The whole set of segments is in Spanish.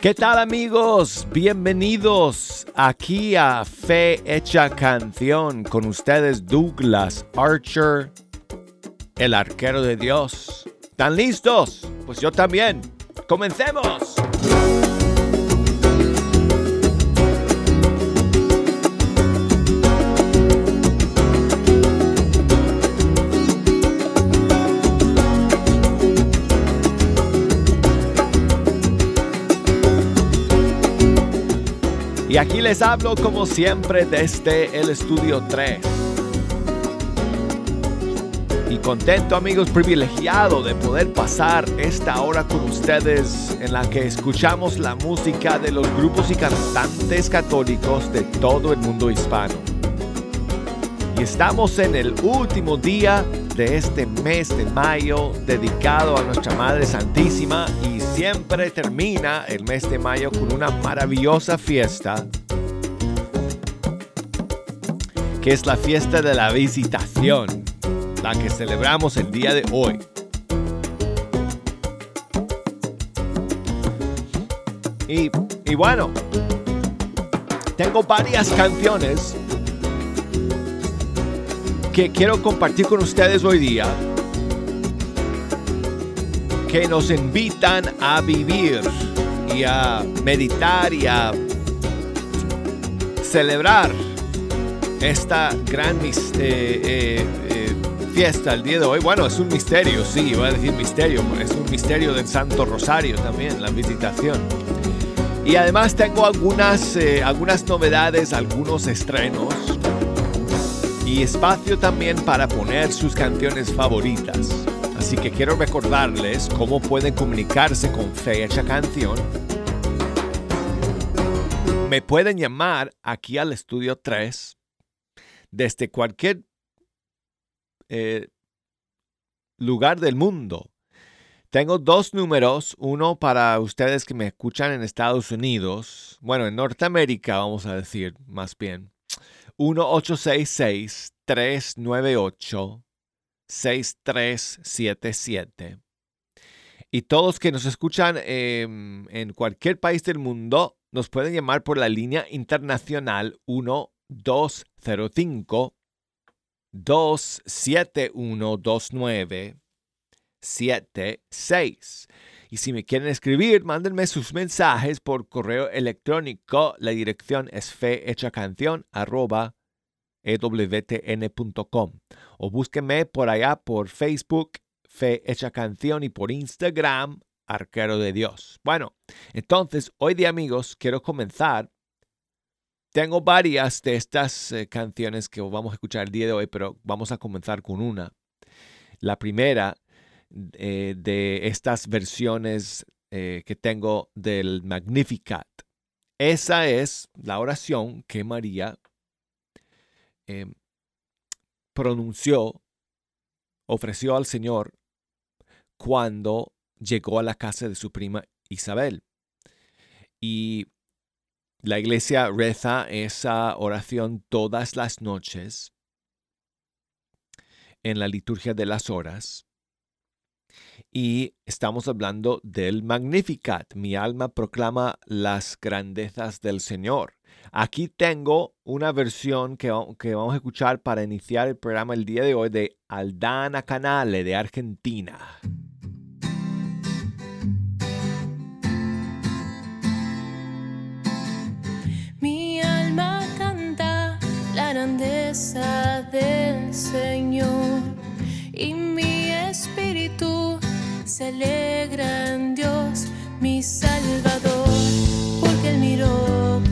¿Qué tal amigos? Bienvenidos aquí a Fe Hecha Canción con ustedes Douglas Archer, el arquero de Dios. ¿Están listos? Pues yo también. Comencemos. Y aquí les hablo como siempre desde el estudio 3. Y contento amigos, privilegiado de poder pasar esta hora con ustedes en la que escuchamos la música de los grupos y cantantes católicos de todo el mundo hispano. Y estamos en el último día de este mes de mayo dedicado a nuestra Madre Santísima y siempre termina el mes de mayo con una maravillosa fiesta que es la fiesta de la visitación, la que celebramos el día de hoy. Y, y bueno, tengo varias canciones que quiero compartir con ustedes hoy día que nos invitan a vivir y a meditar y a celebrar esta gran eh, eh, eh, fiesta el día de hoy. Bueno, es un misterio, sí, voy a decir misterio, es un misterio del Santo Rosario también, la visitación. Y además tengo algunas, algunas novedades, algunos estrenos y espacio también para poner sus canciones favoritas. Así que quiero recordarles cómo pueden comunicarse con Fecha Canción. Me pueden llamar aquí al estudio 3 desde cualquier eh, lugar del mundo. Tengo dos números, uno para ustedes que me escuchan en Estados Unidos, bueno, en Norteamérica vamos a decir más bien, 1-866-398 6377. Y todos que nos escuchan em, en cualquier país del mundo nos pueden llamar por la línea internacional 1205 271 2976. Y si me quieren escribir, mándenme sus mensajes por correo electrónico. La dirección es fehechacanción.com ewtn.com o búsquenme por allá por Facebook, Fe Hecha Canción y por Instagram, Arquero de Dios. Bueno, entonces hoy de amigos quiero comenzar. Tengo varias de estas eh, canciones que vamos a escuchar el día de hoy, pero vamos a comenzar con una. La primera eh, de estas versiones eh, que tengo del Magnificat. Esa es la oración que María Em, pronunció, ofreció al Señor cuando llegó a la casa de su prima Isabel. Y la iglesia reza esa oración todas las noches en la liturgia de las horas. Y estamos hablando del Magnificat. Mi alma proclama las grandezas del Señor. Aquí tengo una versión que, vamos a escuchar para iniciar el programa el día de hoy de Aldana Canale de Argentina. Mi alma canta la grandeza del Señor y mi espíritu se alegra en Dios, mi Salvador, porque Él miró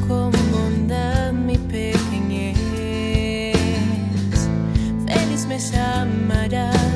Feliz me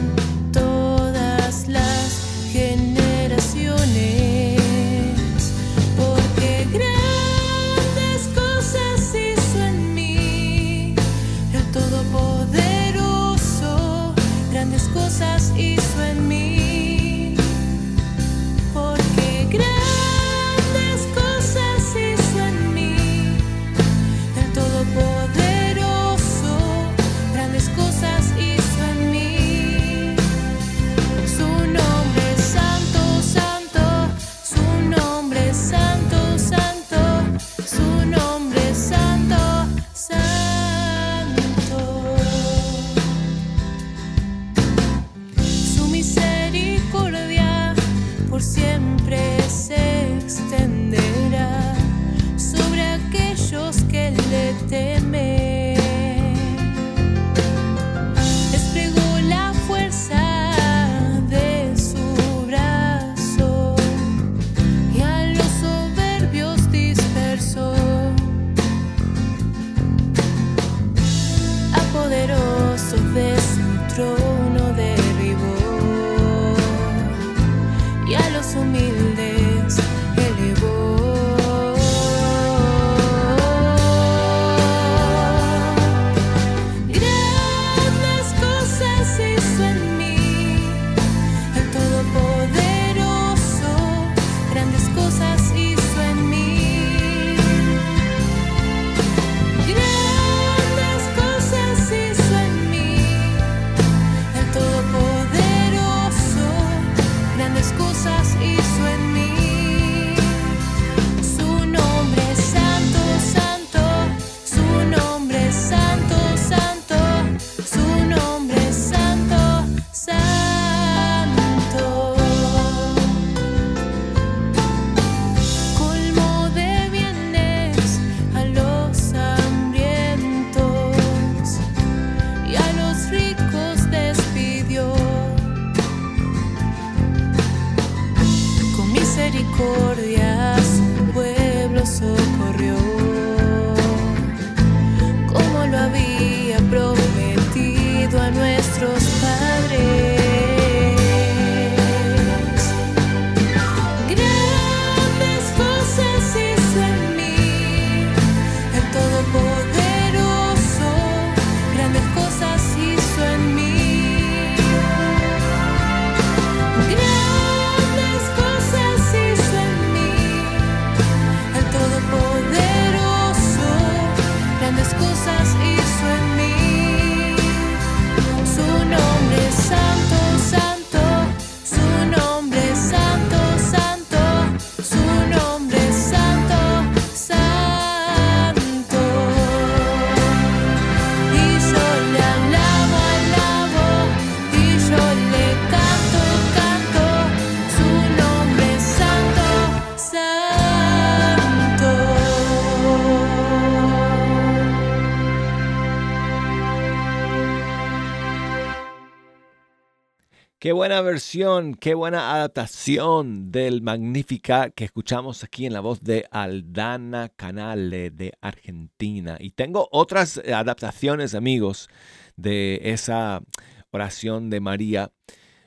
versión, qué buena adaptación del Magnífica que escuchamos aquí en la voz de Aldana Canale de Argentina. Y tengo otras eh, adaptaciones, amigos, de esa oración de María.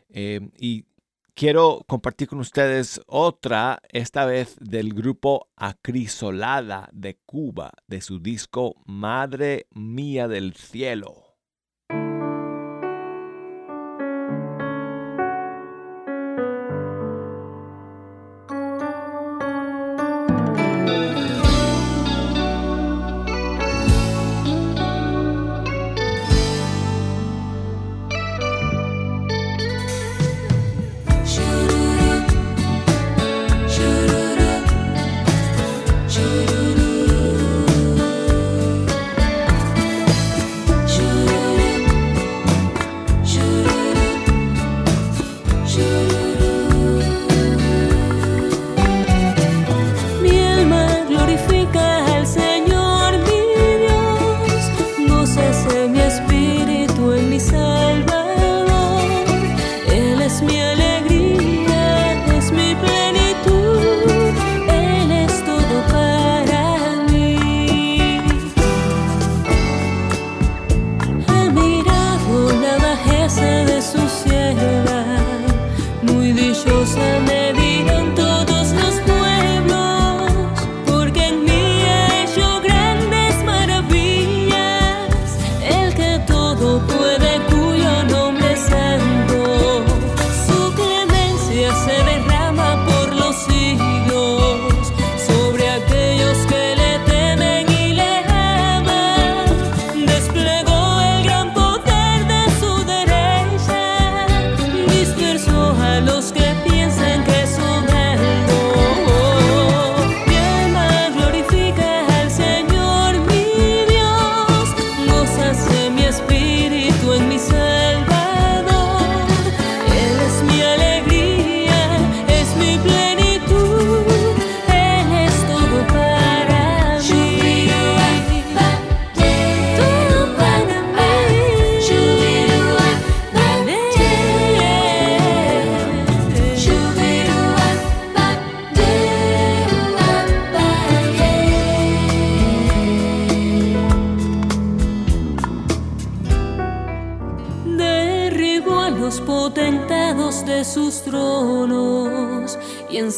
Eh, y quiero compartir con ustedes otra, esta vez del grupo Acrisolada de Cuba, de su disco Madre Mía del Cielo.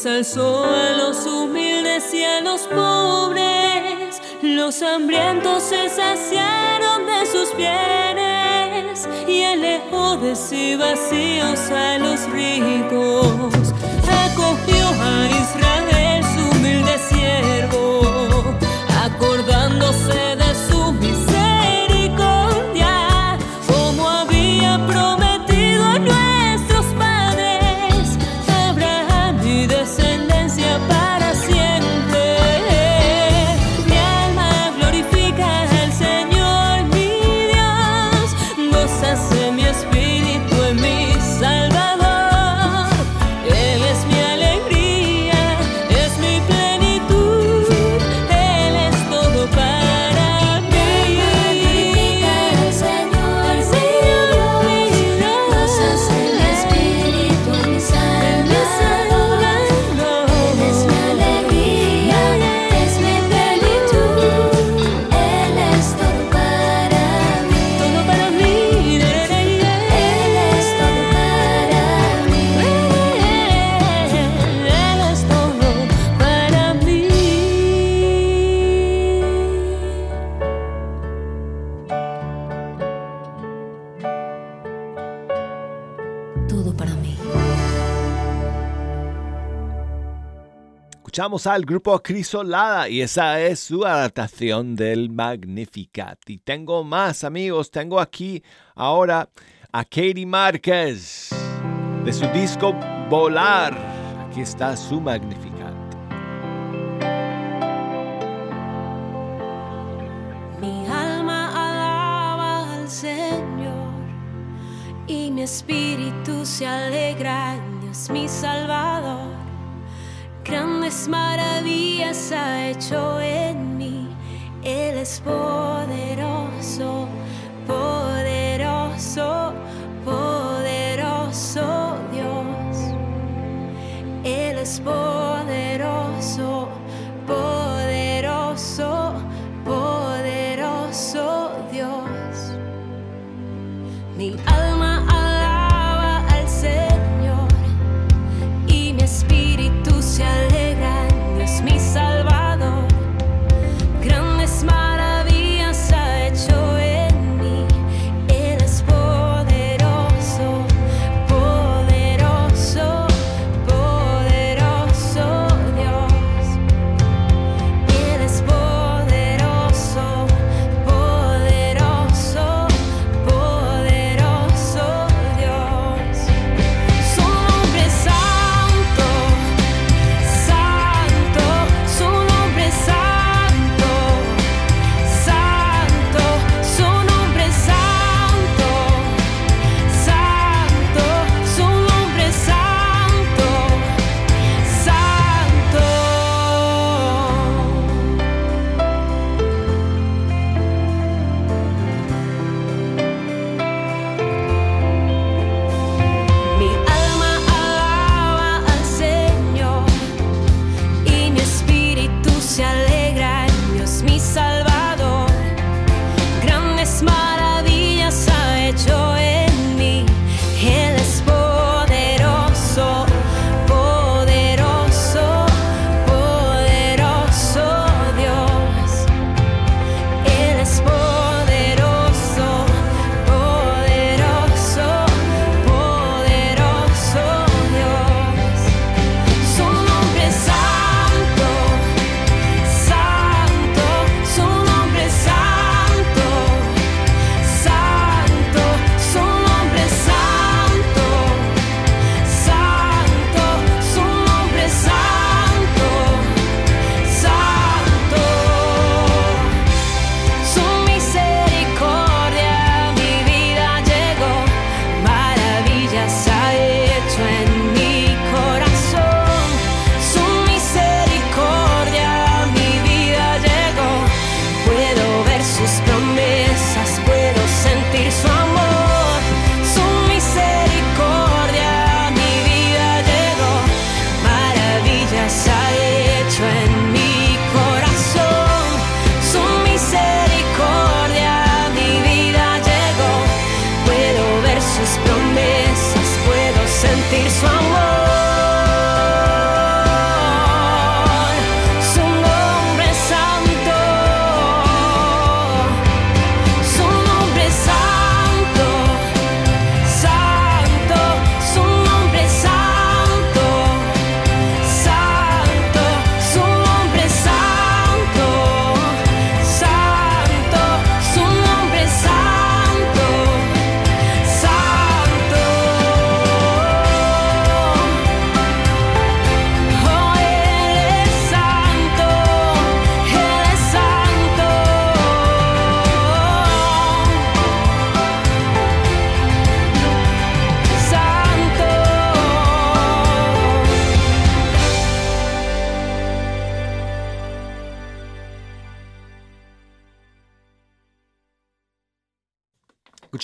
Dios alzó a los humildes y a los pobres, los hambrientos se saciaron de sus bienes y alejó de sí vacíos a los ricos. Acogió a Israel su humilde siervo, acordándose Escuchamos al grupo Crisolada y esa es su adaptación del Magnificat. Y tengo más amigos, tengo aquí ahora a Katie Márquez de su disco Volar. Aquí está su Magnificat. Mi alma alaba al Señor y mi espíritu se alegra en Dios mi Salvador. Grandes maravillas ha hecho en mí, Él es poderoso, poderoso, poderoso Dios. Él es poderoso, poderoso, poderoso Dios. Mi alma alaba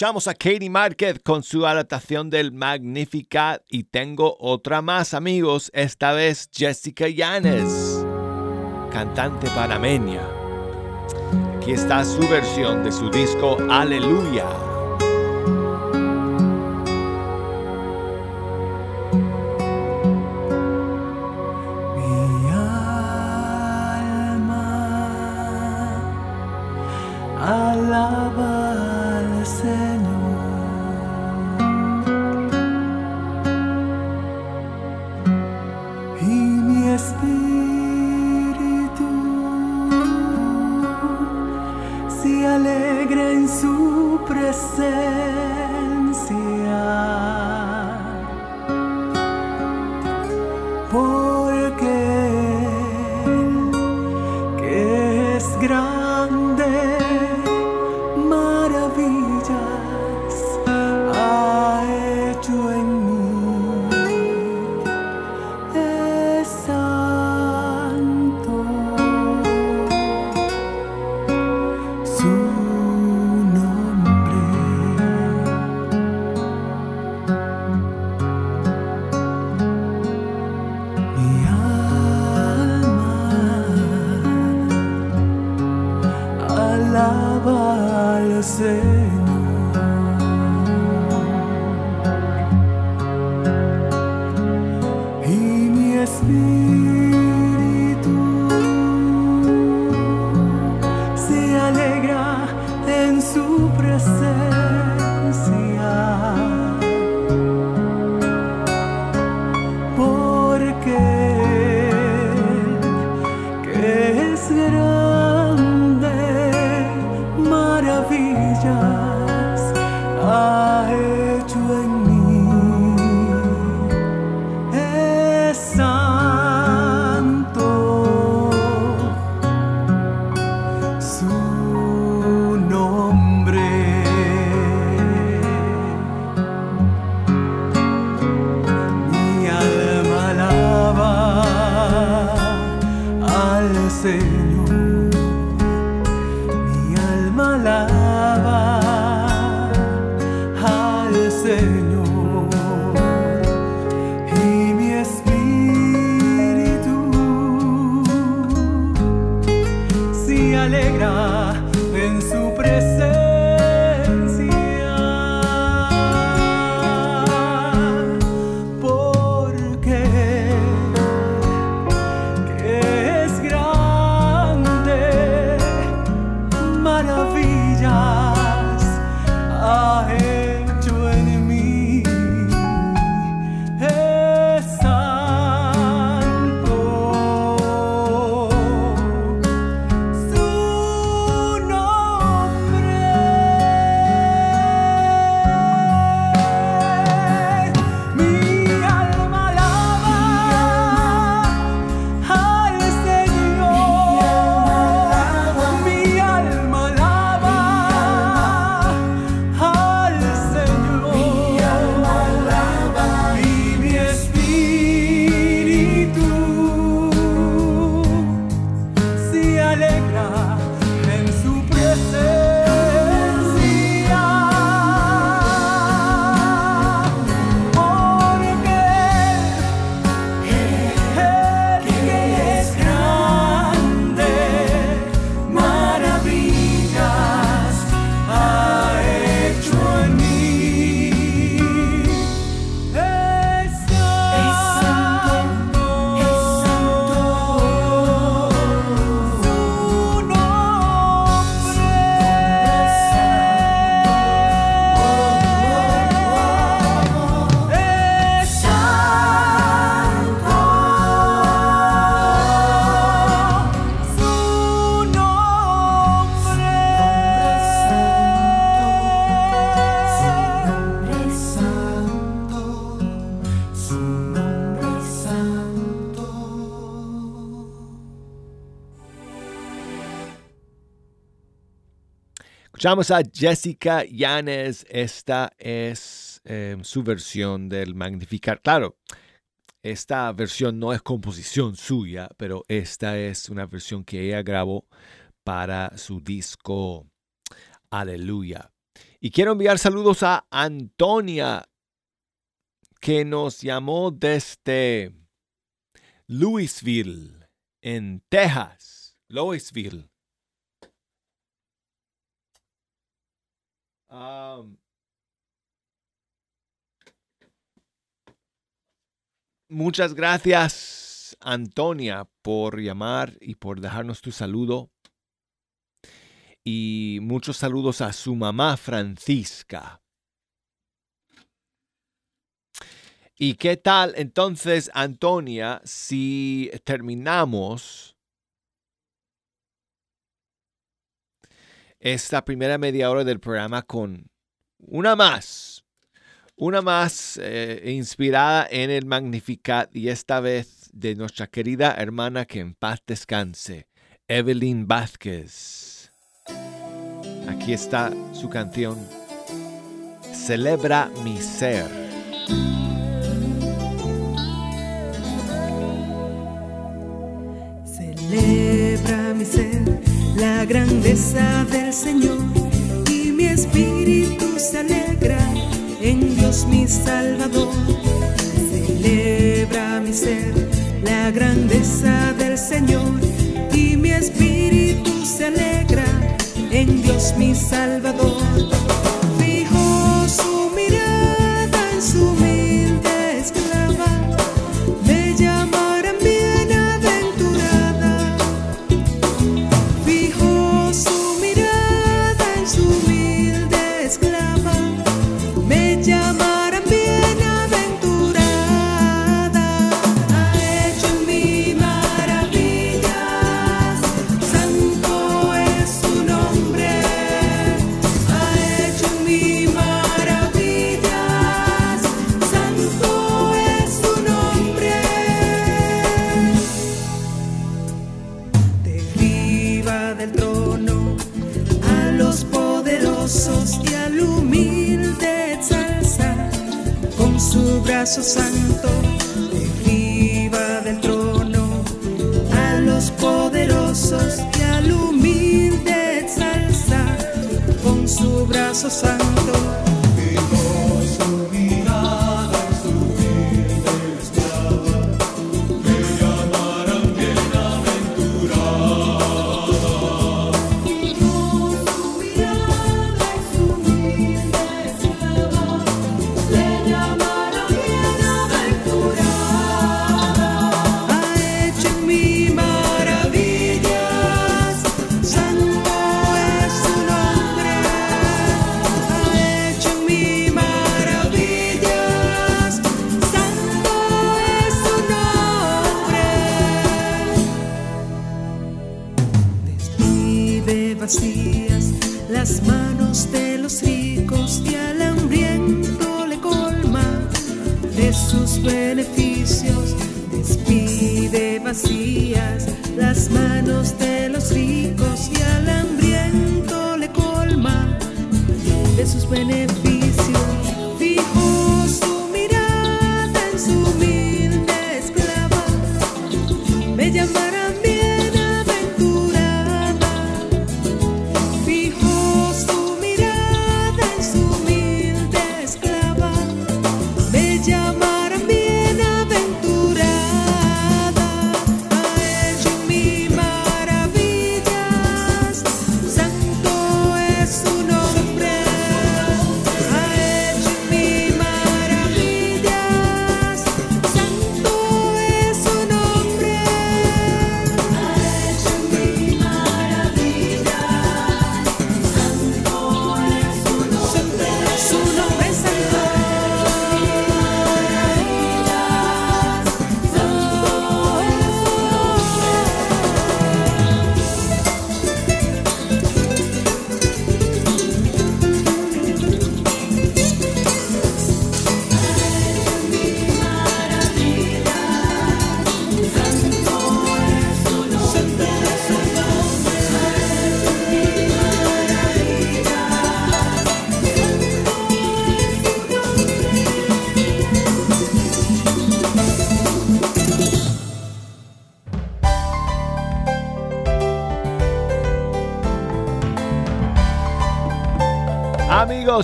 Escuchamos a Katie Márquez con su adaptación del Magnificat y tengo otra más amigos, esta vez Jessica Yanes, cantante panameña. Aquí está su versión de su disco Aleluya. Alaba al Señor Escuchamos a Jessica Yanes. Esta es eh, su versión del Magnificar. Claro, esta versión no es composición suya, pero esta es una versión que ella grabó para su disco Aleluya. Y quiero enviar saludos a Antonia, que nos llamó desde Louisville, en Texas. Louisville. Um, muchas gracias, Antonia, por llamar y por dejarnos tu saludo. Y muchos saludos a su mamá, Francisca. ¿Y qué tal entonces, Antonia, si terminamos esta primera media hora del programa con una más. Una más eh, inspirada en el Magnificat y esta vez de nuestra querida hermana que en paz descanse, Evelyn Vázquez. Aquí está su canción, Celebra mi ser. Celebra mi ser la grandeza del Señor y mi espíritu se alegra en Dios mi Salvador. Celebra mi ser la grandeza del Señor y mi espíritu se alegra en Dios mi Salvador. Su brazo santo. Derriba del trono a los poderosos y al humilde exalza con su brazo santo.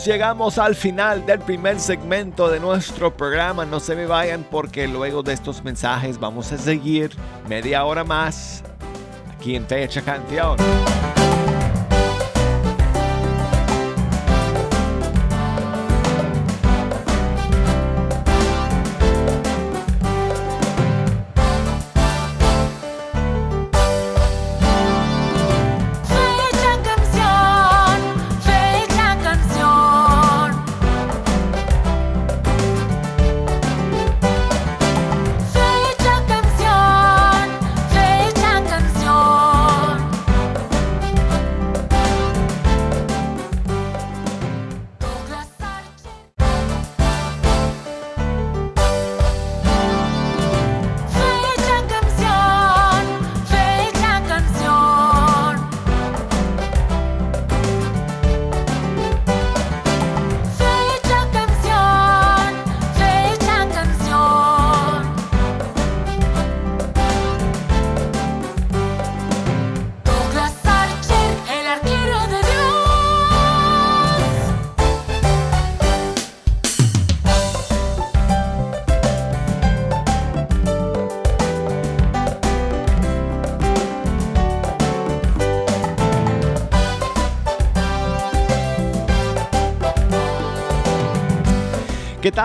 Llegamos al final del primer segmento de nuestro programa. No se me vayan porque luego de estos mensajes vamos a seguir media hora más aquí en Fecha Canción.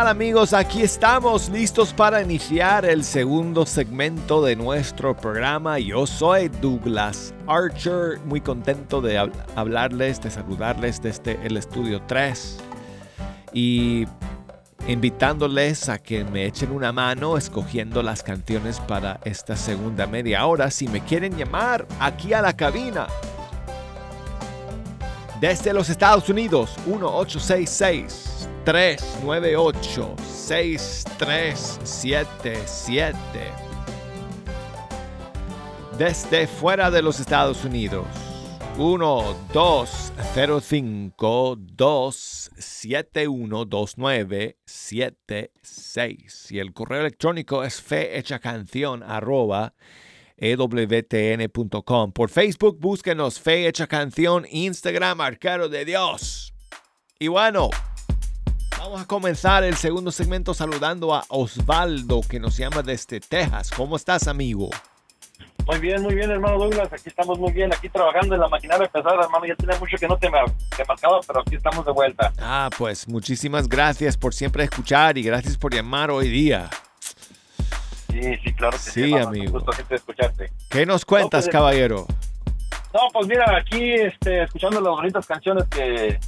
Amigos? Aquí estamos listos para iniciar el segundo segmento de nuestro programa. Yo soy Douglas Archer, muy contento de hab- hablarles, de saludarles desde el estudio 3 y invitándoles a que me echen una mano escogiendo las canciones para esta segunda media hora. Si me quieren llamar aquí a la cabina, desde los Estados Unidos, 1866-398-6377. Desde fuera de los Estados Unidos, 1205-271-2976. Y el correo electrónico es fehechacanción arroba ewtn.com. Por Facebook, búsquenos Fe Hecha Canción, Instagram, Arquero de Dios. Y bueno, vamos a comenzar el segundo segmento saludando a Osvaldo, que nos llama desde Texas. ¿Cómo estás, amigo? Muy bien, muy bien, hermano Douglas. Aquí estamos muy bien, aquí trabajando en la maquinaria pesada, hermano. Ya tenía mucho que no te, te marcaba, pero aquí estamos de vuelta. Ah, pues muchísimas gracias por siempre escuchar y gracias por llamar hoy día. Sí, sí, claro que sí. Sí, hermano, amigo. Un gusto siempre escucharte. ¿Qué nos cuentas, pues, caballero? No, pues mira, aquí este, escuchando las bonitas canciones que,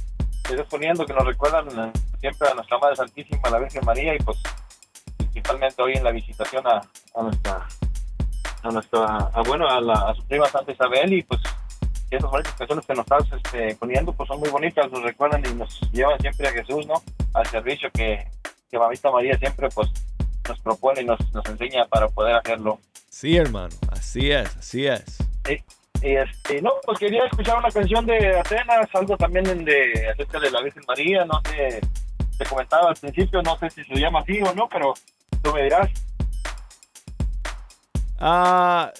estás poniendo, que nos recuerdan siempre a nuestra Madre Santísima, a la Virgen María, y pues principalmente hoy en la visitación a, a nuestra, a nuestra, a, bueno, a, la, a su prima Santa Isabel, y pues esas bonitas canciones que nos estás este, poniendo, pues son muy bonitas, nos recuerdan y nos llevan siempre a Jesús, ¿no? Al servicio que, que Mamita María siempre pues nos propone y nos, nos enseña para poder hacerlo. Sí, hermano, así es, así es. Y este, no, pues quería escuchar una canción de Atenas, algo también de acerca de la Virgen María, no sé, te comentaba al principio, no sé si se llama así o no, pero tú me dirás. Ah,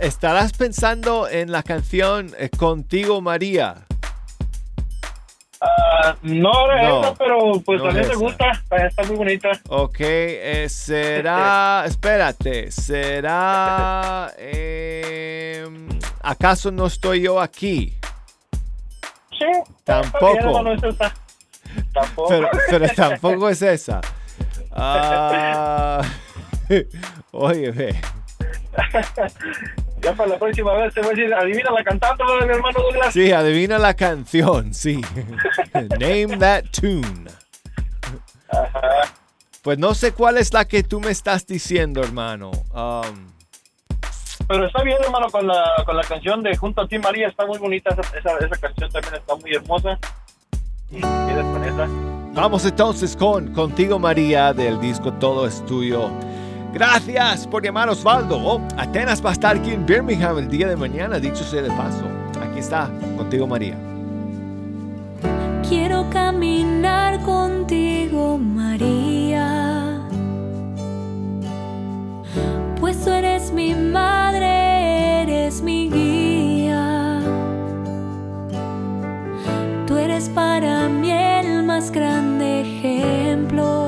estarás pensando en la canción eh, Contigo María. Ah, no era No, esa, pero pues no a mí es me gusta, está, muy bonita. Ok, eh, será. espérate, será. em, ¿Acaso no estoy yo aquí? Sí, Tampoco. Está bien, hermano, es esa. Tampoco. Pero, pero tampoco es esa. Ah, oye, ve. ya para la próxima vez te voy a decir, adivina la cantante, ¿verdad, mi hermano Douglas. Sí, adivina la canción, sí. Name that tune. Pues no sé cuál es la que tú me estás diciendo, hermano. Um, Pero está bien, hermano, con la, con la canción de Junto a ti, María, está muy bonita. Esa, esa, esa canción también está muy hermosa. Y quedas con esa. Vamos entonces con Contigo María del disco Todo es Tuyo. Gracias por llamar Osvaldo. Oh, Atenas va a estar aquí en Birmingham el día de mañana, dicho sea de paso. Aquí está, Contigo María. Quiero caminar contigo, María. Pues tú eres mi madre, eres mi guía. Para mí el más grande ejemplo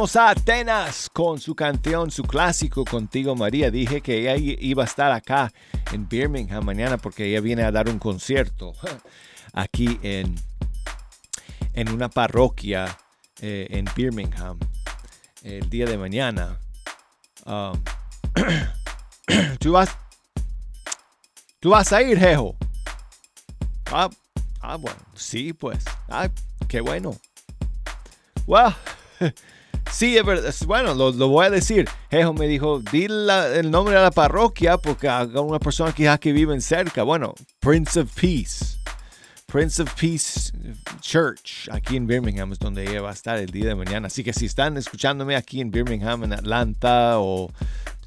A Atenas con su canción, su clásico Contigo María. Dije que ella iba a estar acá en Birmingham mañana porque ella viene a dar un concierto aquí en, en una parroquia eh, en Birmingham el día de mañana. Um, ¿tú, vas, ¿Tú vas a ir, Jejo? Ah, ah, bueno, sí, pues. Ah, qué bueno. Well, sí, es verdad. Bueno, lo, voy a decir. Jejo me dijo, di el nombre de la parroquia porque haga una persona quizás que viven cerca. Bueno, Prince of Peace. Prince of Peace Church, aquí en Birmingham, es donde ella va a estar el día de mañana. Así que si están escuchándome aquí en Birmingham, en Atlanta o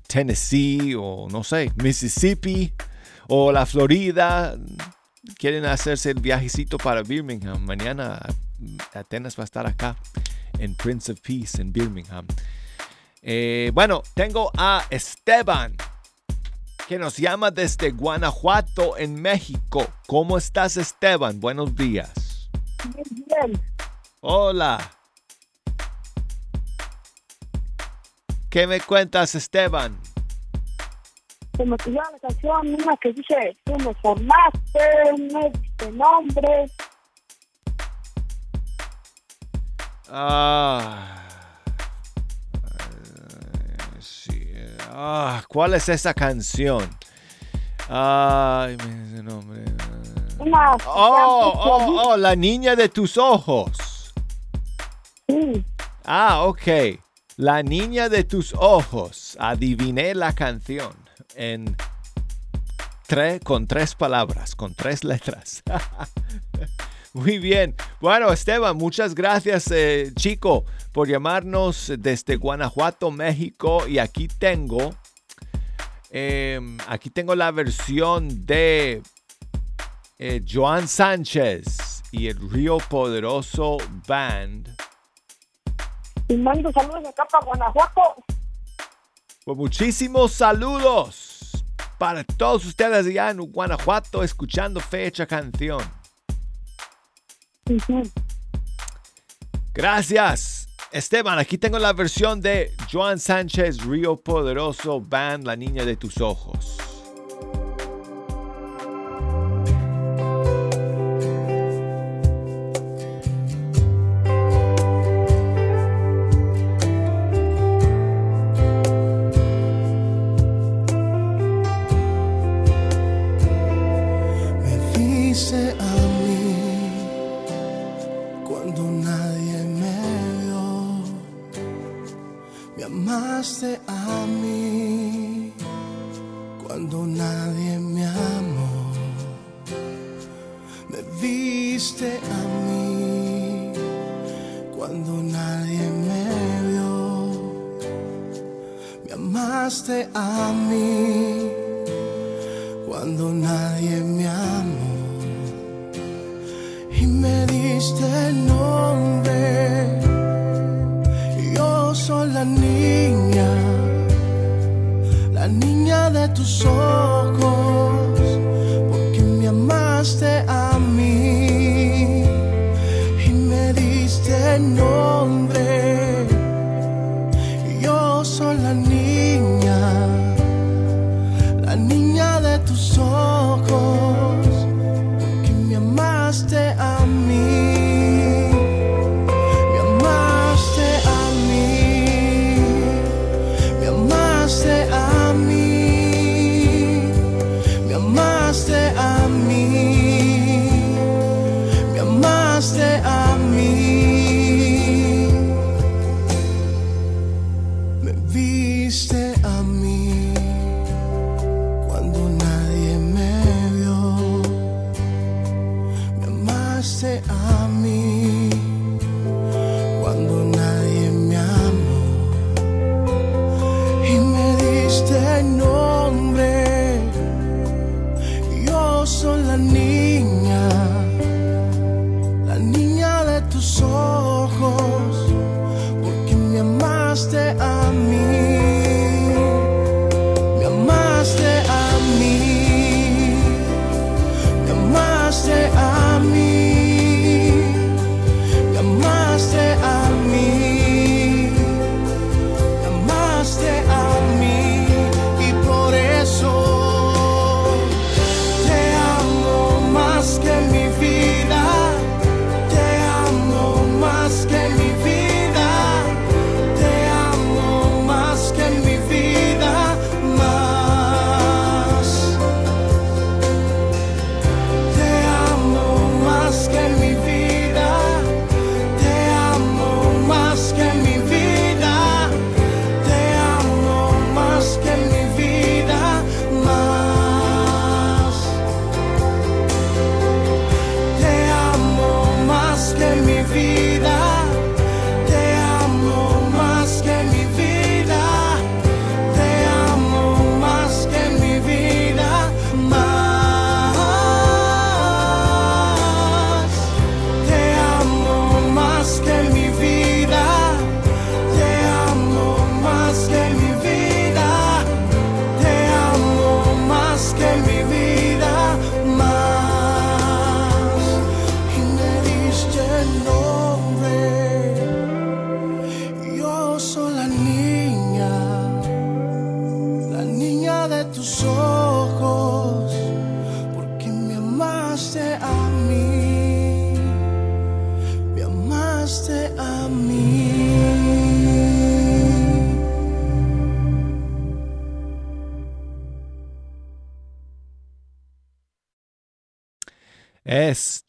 Tennessee o no sé, Mississippi o la Florida, quieren hacerse el viajecito para Birmingham, mañana Atenas va a estar acá en Prince of Peace en Birmingham. Eh, bueno, tengo a Esteban que nos llama desde Guanajuato en México. ¿Cómo estás Esteban? Buenos días. Bien, Hola. ¿Qué me cuentas Esteban? se me pidió la canción, una que dice, tú me formaste, me diste nombre. Ah, eh, sí, eh, ah, ¿Cuál es esa canción? Ay, me dice el nombre. Oh, oh, oh, la niña de tus ojos. Sí, Ah, ok. La niña de tus ojos. Adiviné la canción en tres, con tres palabras, con tres letras. Muy bien. Bueno, Esteban, muchas gracias, eh, chico, por llamarnos desde Guanajuato, México. Y aquí tengo, em, aquí tengo la versión de eh, Joan Sánchez y el Río Poderoso Band. y mando saludos acá para Guanajuato. Pues muchísimos saludos para todos ustedes allá en Guanajuato escuchando Fecha Canción. Gracias. Esteban, aquí tengo la versión de Joan Sánchez, Río Poderoso Band, La Niña de tus Ojos.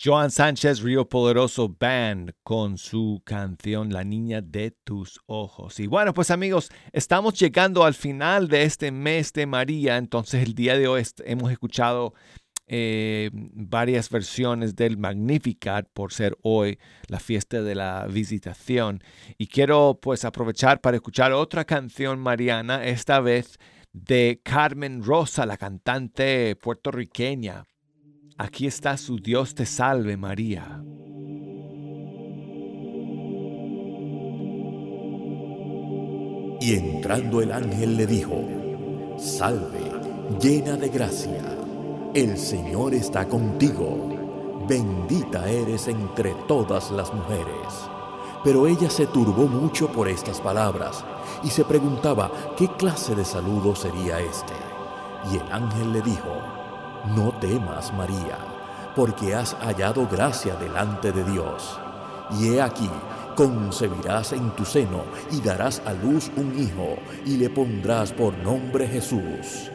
Joan Sánchez Río Poderoso Band con su canción La Niña de tus Ojos. Y bueno, pues amigos, estamos llegando al final de este mes de María. Entonces el día de hoy hemos escuchado eh, varias versiones del Magnificat por ser hoy la fiesta de la visitación. Y quiero pues aprovechar para escuchar otra canción mariana, esta vez de Carmen Rosa, la cantante puertorriqueña. Aquí está su Dios te salve María. Y entrando el ángel le dijo, Salve, llena de gracia, el Señor está contigo, bendita eres entre todas las mujeres. Pero ella se turbó mucho por estas palabras y se preguntaba qué clase de saludo sería este. Y el ángel le dijo, No temas, María, porque has hallado gracia delante de Dios. Y he aquí, concebirás en tu seno y darás a luz un hijo y le pondrás por nombre Jesús.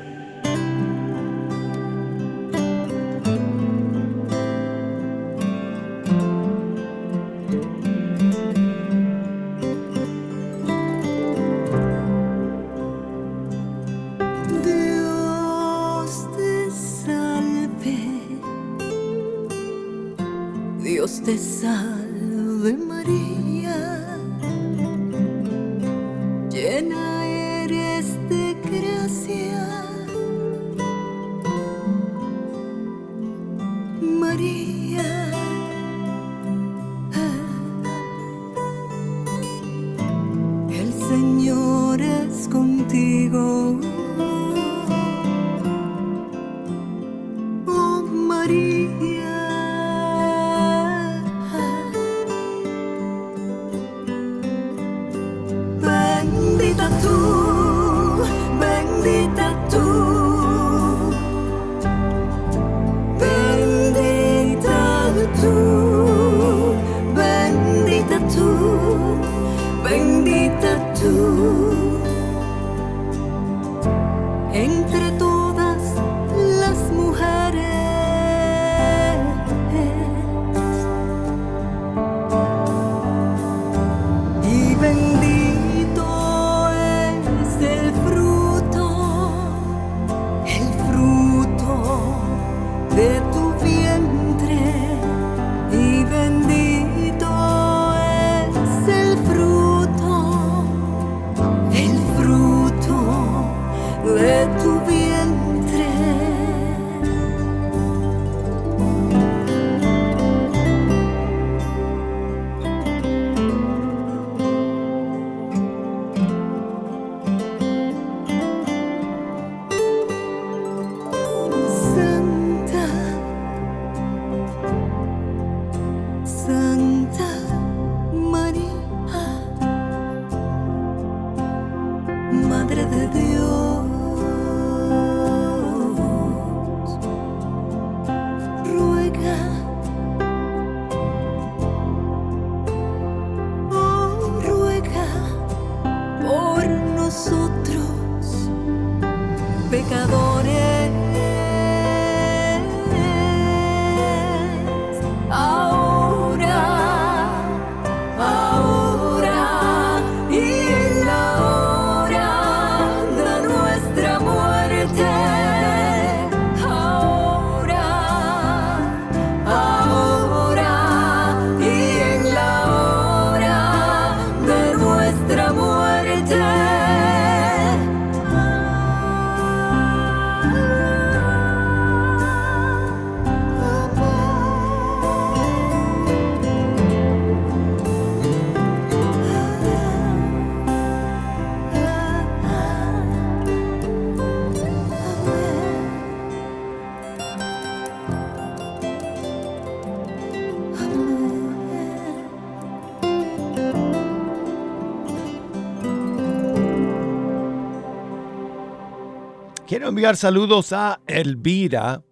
Quiero enviar saludos a Elvira,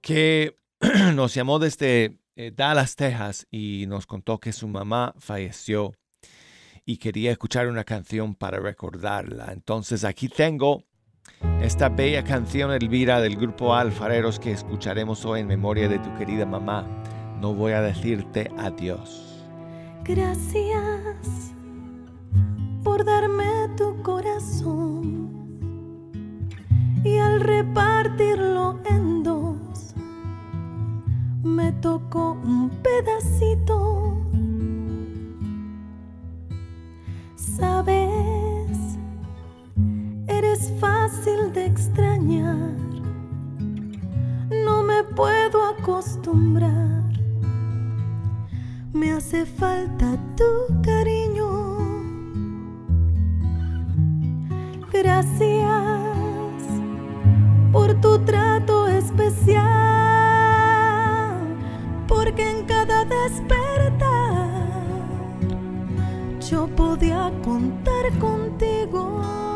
que nos llamó desde eh, Dallas, Texas, y nos contó que su mamá falleció y quería escuchar una canción para recordarla. Entonces aquí tengo esta bella canción, Elvira, del grupo Alfareros, que escucharemos hoy en memoria de tu querida mamá. No voy a decirte adiós. Gracias por darme tu corazón y al repartirlo en dos me tocó un pedacito. Sabes, eres fácil de extrañar, no me puedo acostumbrar. Me hace falta tu cariño. Gracias por tu trato especial, porque en cada despertar yo podía contar contigo.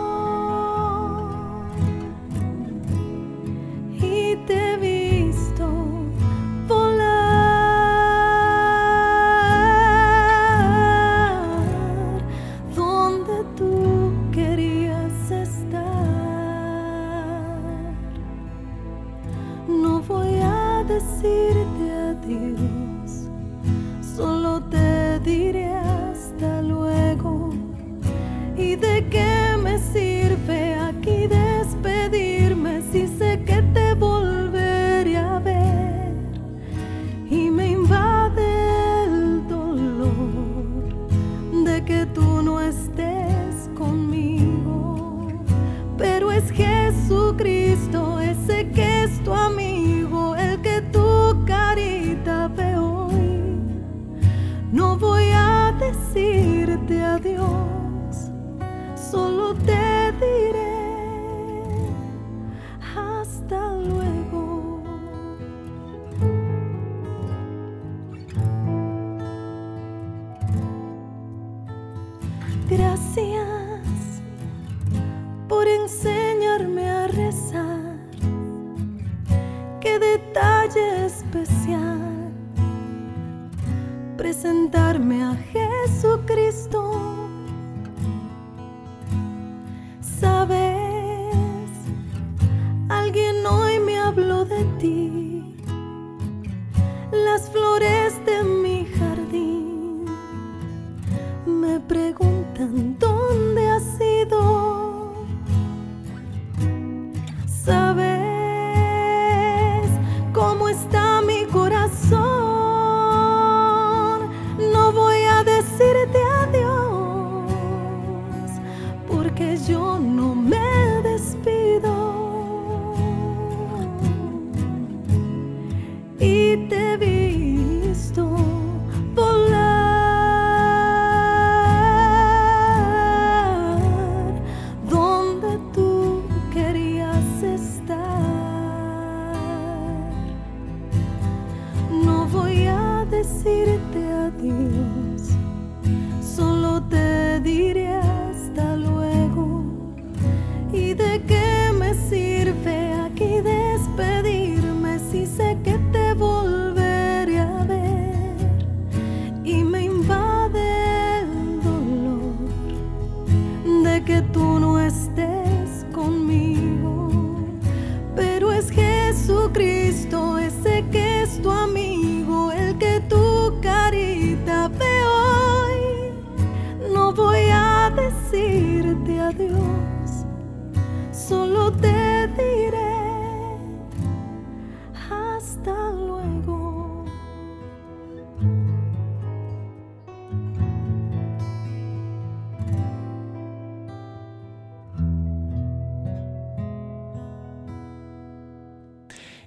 ¿Sabes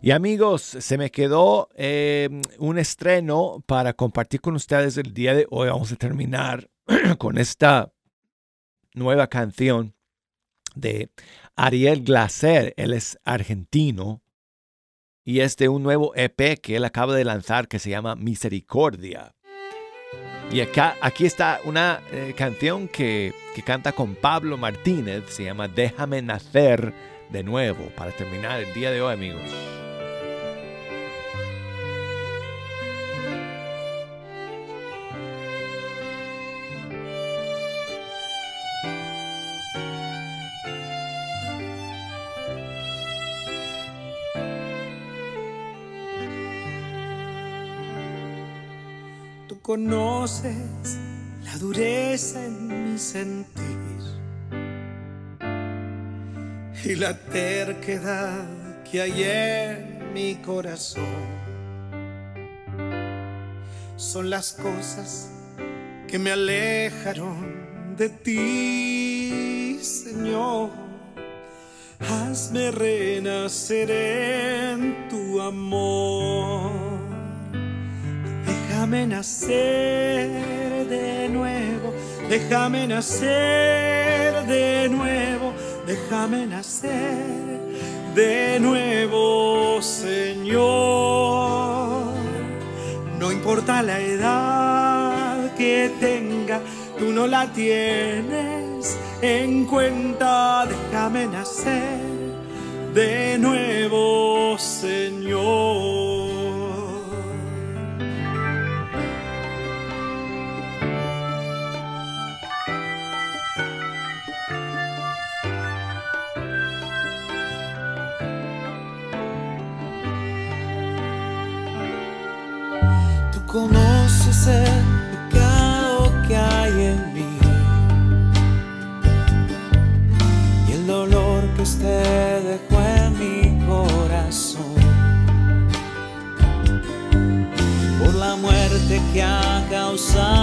Y amigos, se me quedó eh, un estreno para compartir con ustedes el día de hoy. Vamos a terminar con esta nueva canción de Ariel Glaser. Él es argentino y es de un nuevo EP que él acaba de lanzar que se llama Misericordia. Y acá, aquí está una eh, canción que, que canta con Pablo Martínez, se llama Déjame nacer de nuevo, para terminar el día de hoy amigos. Conoces la dureza en mi sentir y la terquedad que hay en mi corazón. Son las cosas que me alejaron de ti, Señor. Hazme renacer en tu amor. Déjame nacer de nuevo, déjame nacer de nuevo, déjame nacer de nuevo, Señor. No importa la edad que tenga, tú no la tienes en cuenta, déjame nacer de nuevo, Señor. Conoces el pecado que hay en mí y el dolor que usted dejó en mi corazón por la muerte que ha causado.